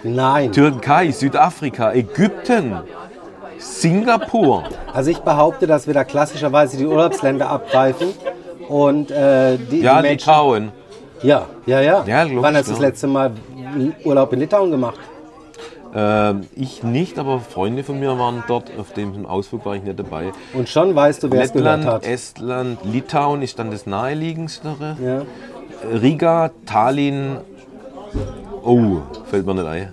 Nein. Türkei, Südafrika, Ägypten, Singapur. Also ich behaupte, dass wir da klassischerweise die Urlaubsländer abgreifen und äh, die, Ja, die Menschen... Litauen. Ja, ja, ja. Ja, Wann hast du das ja. letzte Mal Urlaub in Litauen gemacht? Ähm, ich nicht, aber Freunde von mir waren dort. Auf dem Ausflug war ich nicht dabei. Und schon weißt du, wer es gehört Lettland, hat. Estland, Litauen ist dann das naheliegendste. Ja. Riga, Tallinn. Oh, fällt mir nicht ein.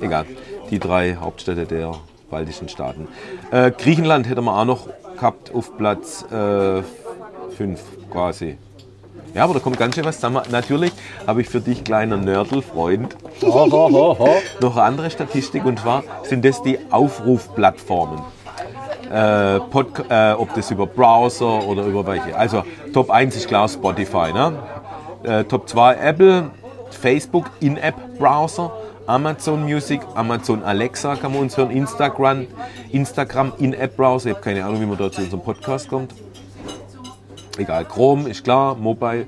Egal. Die drei Hauptstädte der baltischen Staaten. Äh, Griechenland hätte man auch noch gehabt auf Platz 5 quasi. Ja, aber da kommt ganz schön was zusammen. Natürlich habe ich für dich, kleiner Nördel-Freund, noch eine andere Statistik und zwar sind das die Aufrufplattformen. Äh, äh, ob das über Browser oder über welche. Also Top 1 ist klar Spotify. Ne? Äh, Top 2 Apple, Facebook In-App-Browser, Amazon Music, Amazon Alexa kann man uns hören, Instagram, Instagram In-App-Browser. Ich habe keine Ahnung, wie man da zu unserem Podcast kommt. Egal, Chrome ist klar, Mobile,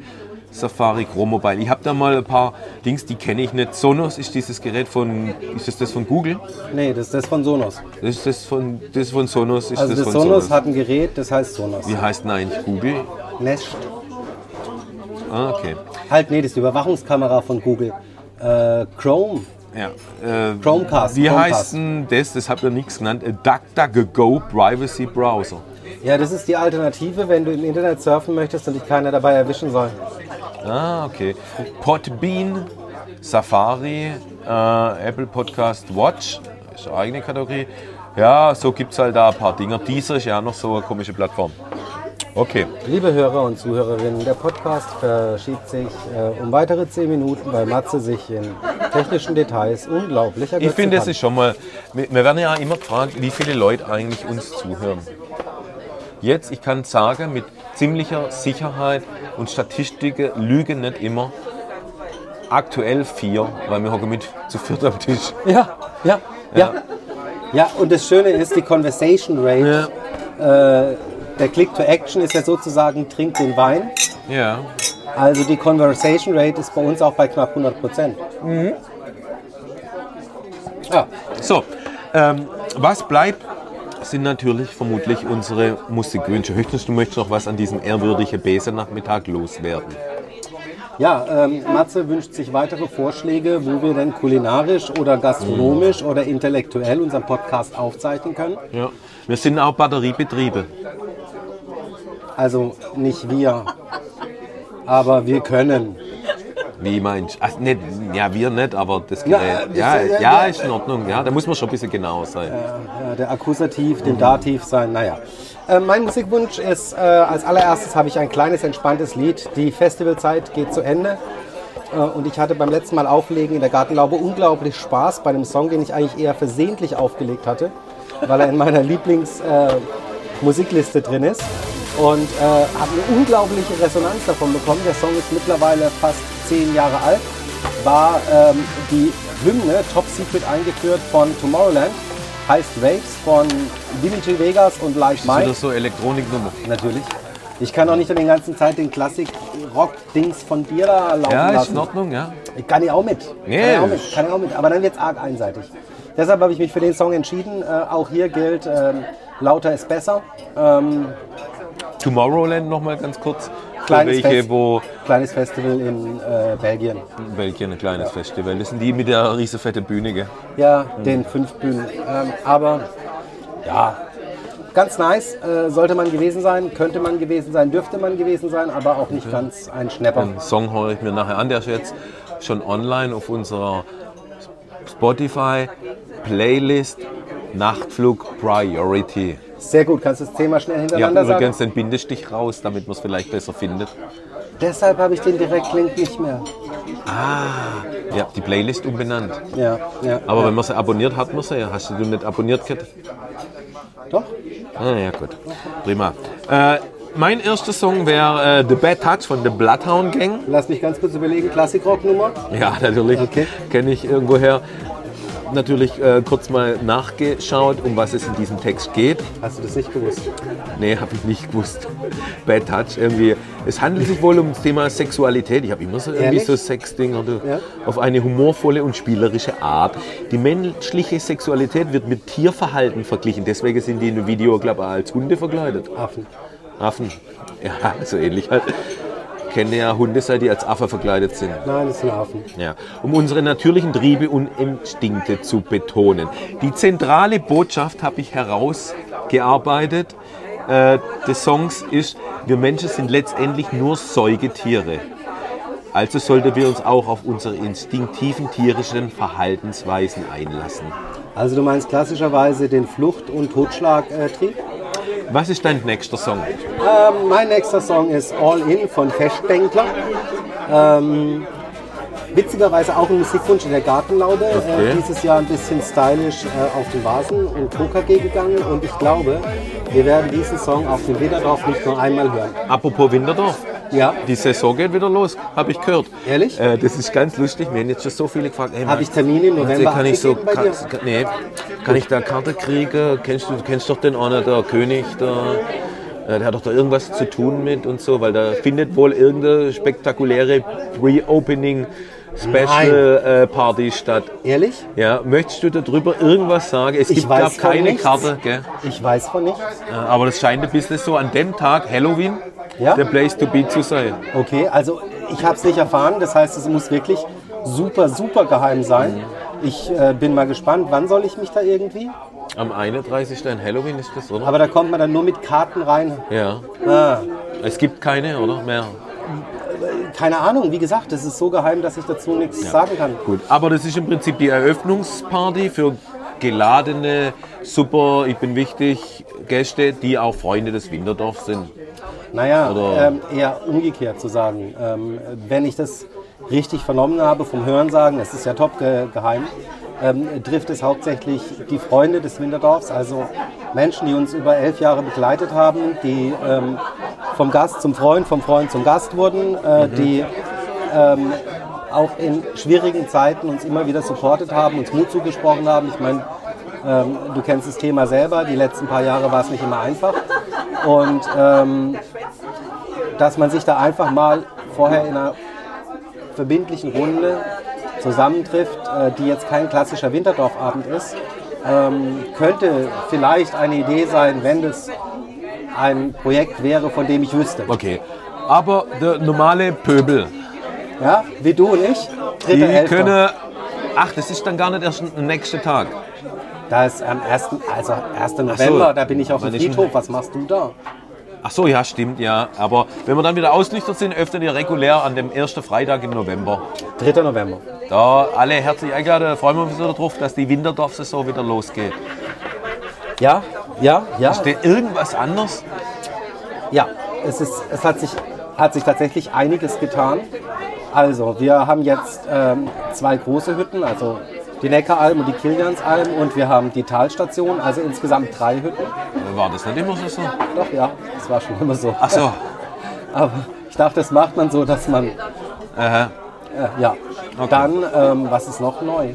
Safari, Chrome Mobile. Ich habe da mal ein paar Dings, die kenne ich nicht. Sonos ist dieses Gerät von, ist das das von Google? Nee, das ist das von Sonos. Das ist das von, das von Sonos, ist Also das das von Sonos Sonos. hat ein Gerät, das heißt Sonos. Wie heißt denn eigentlich Google? Nest. Ah, okay. Halt, nee, das ist die Überwachungskamera von Google. Äh, Chrome. Ja. Äh, Chromecast, Wie Chromecast. heißt denn das? Das habt ihr nichts genannt. Äh, DuckDuckGo Privacy Browser. Ja, das ist die Alternative, wenn du im Internet surfen möchtest und dich keiner dabei erwischen soll. Ah, okay. Podbean, Safari, äh, Apple Podcast Watch, ist eine eigene Kategorie. Ja, so gibt es halt da ein paar Dinger. Dieser ist ja auch noch so eine komische Plattform. Okay. Liebe Hörer und Zuhörerinnen, der Podcast verschiebt sich äh, um weitere 10 Minuten, weil Matze sich in technischen Details unglaublich Ich finde, es ist schon mal. Wir wir werden ja immer gefragt, wie viele Leute eigentlich uns zuhören. Jetzt, ich kann sagen, mit ziemlicher Sicherheit und Statistiken lügen nicht immer. Aktuell vier, weil wir hocken mit zu viert am Tisch. Ja, ja, ja. Ja, und das Schöne ist, die Conversation Rate, äh, der Click to Action ist ja sozusagen trink den Wein. Ja. Also die Conversation Rate ist bei uns auch bei knapp 100 Prozent. Ja, So, ähm, was bleibt sind natürlich vermutlich unsere Musikwünsche. Höchstens du möchtest noch was an diesem ehrwürdigen Besenachmittag loswerden. Ja, ähm, Matze wünscht sich weitere Vorschläge, wo wir denn kulinarisch oder gastronomisch oder intellektuell unseren Podcast aufzeichnen können. Ja. Wir sind auch Batteriebetriebe. Also nicht wir, aber wir können. Wie meinst du? Ach, nicht, ja, wir nicht, aber das Gerät. das- Ja, ja, ja, ist in Ordnung. Ja, da muss man schon ein bisschen genauer sein. Ja, der Akkusativ, dem Dativ sein, naja. Äh, mein Musikwunsch ist, äh, als allererstes habe ich ein kleines, entspanntes Lied. Die Festivalzeit geht zu Ende. Äh, und ich hatte beim letzten Mal Auflegen in der Gartenlaube unglaublich Spaß bei einem Song, den ich eigentlich eher versehentlich aufgelegt hatte, weil er in meiner Lieblingsmusikliste äh, drin ist. Und äh, habe eine unglaubliche Resonanz davon bekommen. Der Song ist mittlerweile fast zehn Jahre alt. War ähm, die Hymne Top Secret eingeführt von Tomorrowland. Heißt Waves von Dimitri Vegas und Like Das ist Mike. so Elektroniknummer. Natürlich. Ich kann auch nicht den ganzen Zeit den Klassik-Rock-Dings von dir da laufen Ja, ist lassen. in Ordnung, ja. Ich kann ich auch mit. Nee. Kann ich auch mit. Kann ich auch mit. Aber dann wird es arg einseitig. Deshalb habe ich mich für den Song entschieden. Äh, auch hier gilt, ähm, lauter ist besser. Ähm, Tomorrowland noch mal ganz kurz. Kleines welche, Fest. wo kleines Festival in äh, Belgien. Belgien ein kleines Festival. Das sind die mit der riesen fette Bühne, gell? Ja, den fünf Bühnen. Ähm, aber ja, ganz nice. Äh, sollte man gewesen sein, könnte man gewesen sein, dürfte man gewesen sein, aber auch nicht ganz ein Schnapper. Den Song höre ich mir nachher an. Der ist jetzt schon online auf unserer Spotify Playlist Nachtflug Priority. Sehr gut, kannst du das Thema schnell Ja, hintereinander übrigens sagen? den Bindestich raus, damit man es vielleicht besser findet. Deshalb habe ich den Direktlink nicht mehr. Ja, die Playlist umbenannt. Ja, ja. Aber ja. wenn man sie abonniert hat, muss er ja. Hast du nicht abonniert, Kette? Doch? Ah, ja, gut. Prima. Äh, mein erster Song wäre äh, The Bad Touch von The Bloodhound Gang. Lass mich ganz kurz überlegen. Klassikrock-Nummer? Ja, natürlich. Okay. Kenne ich irgendwoher. Natürlich äh, kurz mal nachgeschaut, um was es in diesem Text geht. Hast du das nicht gewusst? Nee, habe ich nicht gewusst. Bad Touch irgendwie. Es handelt sich wohl um das Thema Sexualität. Ich habe immer so irgendwie Ehrlich? so Sexding oder Ja. auf eine humorvolle und spielerische Art. Die menschliche Sexualität wird mit Tierverhalten verglichen. Deswegen sind die in dem Video, glaube ich, als Hunde verkleidet. Affen. Affen. Ja, so ähnlich halt. Kenne ja Hunde, seit die als Affe verkleidet sind. Nein, das sind Affen. Ja, um unsere natürlichen Triebe und Instinkte zu betonen. Die zentrale Botschaft habe ich herausgearbeitet äh, des Songs ist, wir Menschen sind letztendlich nur Säugetiere. Also sollten wir uns auch auf unsere instinktiven tierischen Verhaltensweisen einlassen. Also du meinst klassischerweise den Flucht- und Totschlagtrieb? Was ist dein nächster Song? Ähm, mein nächster Song ist All In von Festdenkler. Ähm, witzigerweise auch ein Musikwunsch in der Gartenlaube. Okay. Äh, dieses Jahr ein bisschen stylisch äh, auf den Vasen und KKG gegangen. Und ich glaube, wir werden diesen Song auf dem Widerdorf nicht nur einmal hören. Apropos Winterdorf. Ja, Die Saison geht wieder los, habe ich gehört. Ehrlich? Äh, das ist ganz lustig. Mir haben jetzt schon so viele gefragt. Hey, Habe ich Termine im November kann ich so, kann, nee, kann ich da Karte kriegen? Kennst du, kennst doch den einer, der König, der, äh, der hat doch da irgendwas zu tun mit und so, weil da findet wohl irgendeine spektakuläre Pre-Opening Special äh, Party statt. ehrlich? Ja, möchtest du darüber irgendwas sagen? Es Ich gibt glaub, weiß von keine nichts. Karte, gell? Ich weiß von nichts. Äh, aber das scheint ein bisschen so an dem Tag, Halloween, Ja? der Place to be zu sein. Okay, also ich habe es nicht erfahren. Das heißt, es muss wirklich super, super geheim sein. Ich äh, bin mal gespannt, wann soll ich mich da irgendwie? Am 31. an Halloween ist das, oder? Aber da kommt man dann nur mit Karten rein. Ja. Ah, Es gibt keine, oder? Mehr. keine Ahnung, wie gesagt, das ist so geheim, dass ich dazu nichts sagen kann. Gut. Aber das ist im Prinzip die Eröffnungsparty für geladene, super, ich bin wichtig, Gäste, die auch Freunde des Winterdorfs sind. Naja, Oder- ähm, eher umgekehrt zu sagen. Ähm, wenn ich das richtig vernommen habe vom Hörensagen, es ist ja top ge geheim, ähm, trifft es hauptsächlich die Freunde des Winterdorfs, also Menschen, die uns über elf Jahre begleitet haben, die ähm, vom Gast zum Freund, vom Freund zum Gast wurden, äh, die ähm, auch in schwierigen Zeiten uns immer wieder supportet haben, uns Mut zugesprochen haben. Ich meine, ähm, du kennst das Thema selber, die letzten paar Jahre war es nicht immer einfach. Und ähm, dass man sich da einfach mal vorher in einer verbindlichen Runde zusammentrifft, äh, die jetzt kein klassischer Winterdorfabend ist, ähm, könnte vielleicht eine Idee sein, wenn das ein Projekt wäre, von dem ich wüsste. Okay. Aber der normale Pöbel, Ja, wie du und ich, die dritte Elfter. können. Ach, das ist dann gar nicht erst am nächsten Tag. Da ist am 1. Also 1. November, da bin ich auf dem ist denn- Friedhof. Was machst du da? Ach so, ja, stimmt, ja. Aber wenn wir dann wieder ausnüchtert sind, öffnen wir regulär an dem ersten Freitag im November. 3. November. Da alle herzlich eingeladen, da freuen wir uns wieder drauf, dass die Winterdorf-Saison wieder losgeht. Ja, ja, ja. Steht irgendwas anders? Ja, es, ist, es hat, sich, hat sich tatsächlich einiges getan. Also, wir haben jetzt ähm, zwei große Hütten, also die Neckaralm und die Kiliansalm und wir haben die Talstation, also insgesamt drei Hütten. War das nicht immer so? Doch, ja, das war schon immer so. Ach so. Aber ich dachte, das macht man so, dass man, Aha. äh, ja. Dann, ähm, was ist noch neu?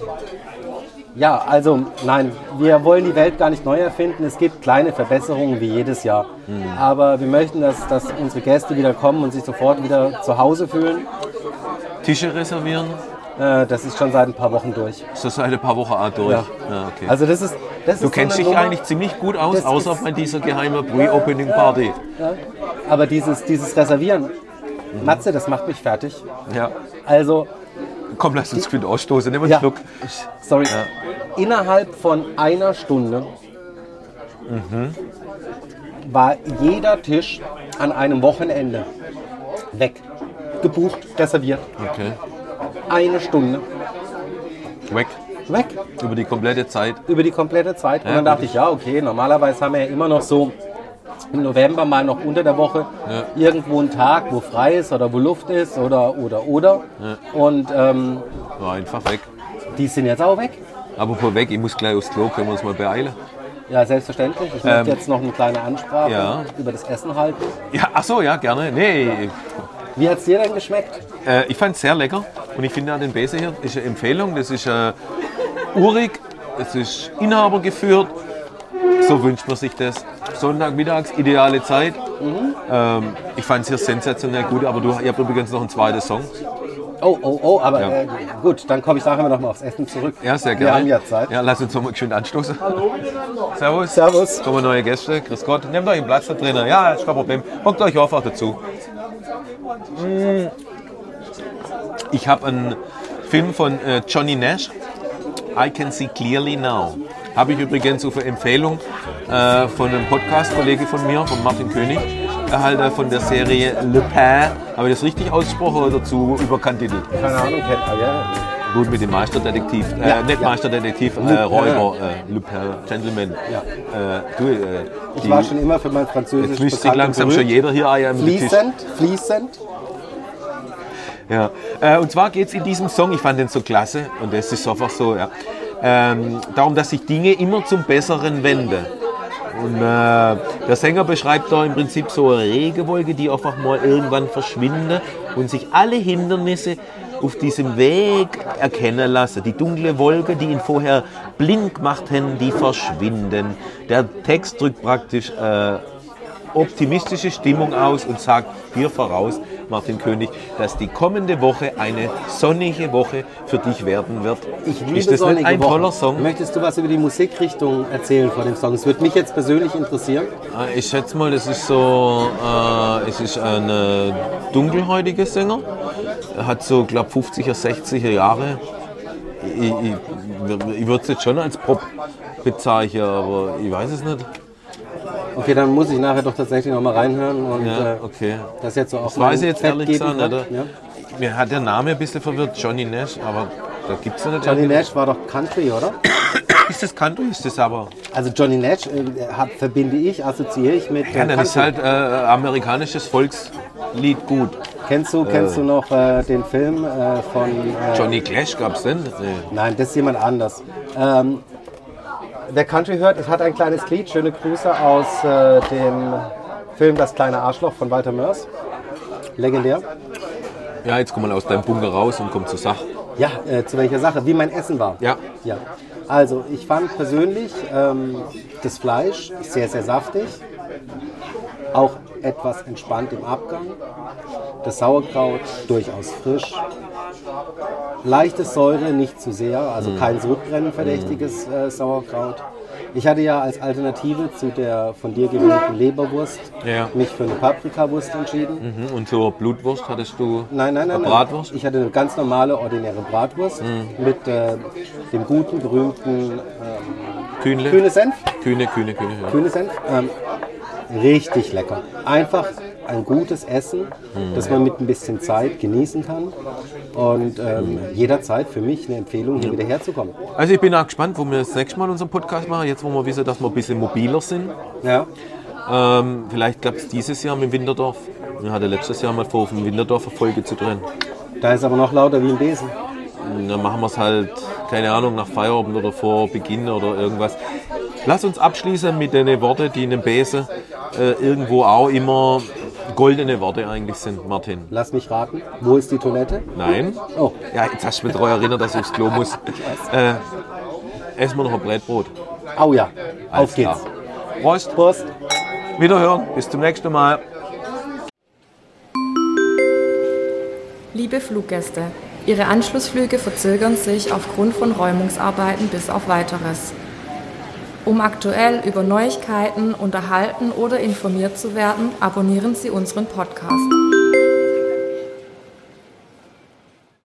Ja, also nein, wir wollen die Welt gar nicht neu erfinden. Es gibt kleine Verbesserungen wie jedes Jahr. Aber wir möchten, dass, dass unsere Gäste wieder kommen und sich sofort wieder zu Hause fühlen. Tische reservieren? Äh, das ist schon seit ein paar Wochen durch. Ist das seit ein paar Wochen auch durch? Ja. Ja, okay. Also das ist, das du ist kennst so dich Nummer, eigentlich ziemlich gut aus, außer bei dieser geheimen Pre-Opening-Party. Aber dieses, dieses Reservieren, Matze, das macht mich fertig. Ja. Also, Komm, lass uns gut ausstoßen. Nimm einen Ja. Schluck. sorry, innerhalb von einer Stunde war jeder Tisch an einem Wochenende weg. Gebucht, reserviert. Okay. Eine Stunde Weg. weg. Über die komplette Zeit. Über die komplette Zeit. Und Ja, dann dachte ich, ja, okay, normalerweise haben wir ja immer noch so im November mal noch unter der Woche irgendwo einen Tag, wo frei ist oder wo Luft ist oder, oder, oder. Und ähm, War einfach weg. die sind jetzt auch weg. Aber vor weg, ich muss gleich aufs Klo, können wir uns mal beeilen. Ja, selbstverständlich. Ich Ähm, möchte jetzt noch eine kleine Ansprache ja. über das Essen halten. Ja, ach so, ja, gerne. Nee, Wie hat es dir denn geschmeckt? Äh, ich fand es sehr lecker und ich finde auch den Bese hier ist eine Empfehlung. Das ist äh, urig, es ist Inhaber geführt. So wünscht man sich das. Sonntagmittags, ideale Zeit. Ähm, ich fand es hier sensationell gut, aber du, ihr habt übrigens noch einen zweiten Song. Oh, oh, oh, aber Ja. äh, gut, dann komme ich nachher noch mal aufs Essen zurück. Ja, sehr Wir gerne. haben ja Zeit. Ja, lass uns noch mal schön anstoßen. Hallo Servus. Servus. Kommen neue Gäste. Grüß Gott. Nehmt euch einen Platz da drinnen. Ja, ist kein Problem. Hockt euch einfach dazu. Mm. Ich habe einen Film von äh, Johnny Nash. I Can See Clearly Now. Habe ich übrigens auf eine Empfehlung äh, von einem Podcast-Kollege von mir, von Martin König, erhalten von der Serie Le Pen. Habe ich das richtig ausgesprochen oder zu überkantitelt? Keine Ahnung, kennt ah, ja. Gut mit dem Meisterdetektiv, äh, Ja, nicht ja. Meisterdetektiv, äh. Räuber, äh, Lupin, Gentleman. Ja. Äh, du, äh, Ich die- war schon immer für mein Französisch jetzt sich langsam berühmt. schon jeder hier Eier. Fließend, fließend. Ja. Äh, und zwar geht es in diesem Song, ich fand den so klasse und das ist einfach so, ja, ähm, darum, dass sich Dinge immer zum Besseren wenden. Und äh, der Sänger beschreibt da im Prinzip so eine Regenwolke, die einfach mal irgendwann verschwindet und sich alle Hindernisse auf diesem Weg erkennen lassen. Die dunkle Wolke, die ihn vorher blind gemacht haben, die verschwinden. Der Text drückt praktisch äh, optimistische Stimmung aus und sagt dir voraus, Martin König, dass die kommende Woche eine sonnige Woche für dich werden wird. Ich liebe ist das nicht ein Wochen. toller Song? Möchtest du was über die Musikrichtung erzählen von dem Song? Es würde mich jetzt persönlich interessieren. Äh, Ich schätze mal, das ist so, äh, es ist ein äh, dunkelhäutiger Sänger. Er hat so, glaube 50er, 60er Jahre. Ich, ich, ich würde es jetzt schon als Pop bezeichnen, aber ich weiß es nicht. Okay, dann muss ich nachher doch tatsächlich noch mal reinhören und Ja, äh, okay. das jetzt so auch Das weiß ich jetzt Fett ehrlich gesagt nicht. Ja. Mir hat der Name ein bisschen verwirrt, Johnny Nash, aber da gibt es ja nicht. Johnny Nash war doch Country, oder? Ist das Country? Ist das aber? Also Johnny Nash äh, hab, verbinde ich, assoziiere ich mit Ja, äh, dann ist halt äh, amerikanisches Volkslied gut. Kennst du, kennst du noch äh, den Film äh, von... Äh, Johnny Clash gab's denn? Nee. Nein, das ist jemand anders. Ähm, wer Country hört, es hat ein kleines Lied. Schöne Grüße aus äh, dem Film Das kleine Arschloch von Walter Mörs. Legendär. Ja, jetzt komm mal aus deinem Bunker raus und komm zur Sache. Ja, äh, zu welcher Sache? Wie mein Essen war. Ja. Ja. Also, ich fand persönlich ähm, das Fleisch sehr, sehr saftig. Auch etwas entspannt im Abgang. Das Sauerkraut durchaus frisch. Leichte Säure, nicht zu sehr, also kein Sodbrennen-verdächtiges äh, Sauerkraut. Ich hatte ja als Alternative zu der von dir gewählten Leberwurst Ja. mich für eine Paprikawurst entschieden. Mhm. Und zur Blutwurst hattest du Nein, nein, nein. eine nein. Bratwurst? Ich hatte eine ganz normale, ordinäre Bratwurst mit äh, dem guten, berühmten Kühnle? kühne Senf. Kühne, Kühne, Kühne. Ja. Kühne Senf. Ähm, richtig lecker. Einfach ein gutes Essen, das man mit ein bisschen Zeit genießen kann. Und ähm, jederzeit für mich eine Empfehlung, hier wieder herzukommen. Also ich bin auch gespannt, wo wir das nächste Mal unseren Podcast machen. Jetzt, wo wir wissen, dass wir ein bisschen mobiler sind. Ja. Ähm, vielleicht klappt es dieses Jahr mit Winterdorf. Wir hatten letztes Jahr mal vor, auf dem Winterdorf eine Folge zu drehen. Da ist aber noch lauter wie ein Besen. Dann machen wir es halt, keine Ahnung, nach Feierabend oder vor Beginn oder irgendwas. Lass uns abschließen mit den Worten, die in dem Besen äh, irgendwo auch immer goldene Worte eigentlich sind, Martin. Lass mich raten. Wo ist die Toilette? Nein? Oh, Ja, jetzt hast du mich daran erinnert, dass ich aufs Klo muss. Äh, essen wir noch ein Brätbrot. au ja. Alles Auf geht's. Prost. Prost. Wiederhören. Bis zum nächsten Mal. Liebe Fluggäste, Ihre Anschlussflüge verzögern sich aufgrund von Räumungsarbeiten bis auf weiteres. Um aktuell über Neuigkeiten unterhalten oder informiert zu werden, abonnieren Sie unseren Podcast.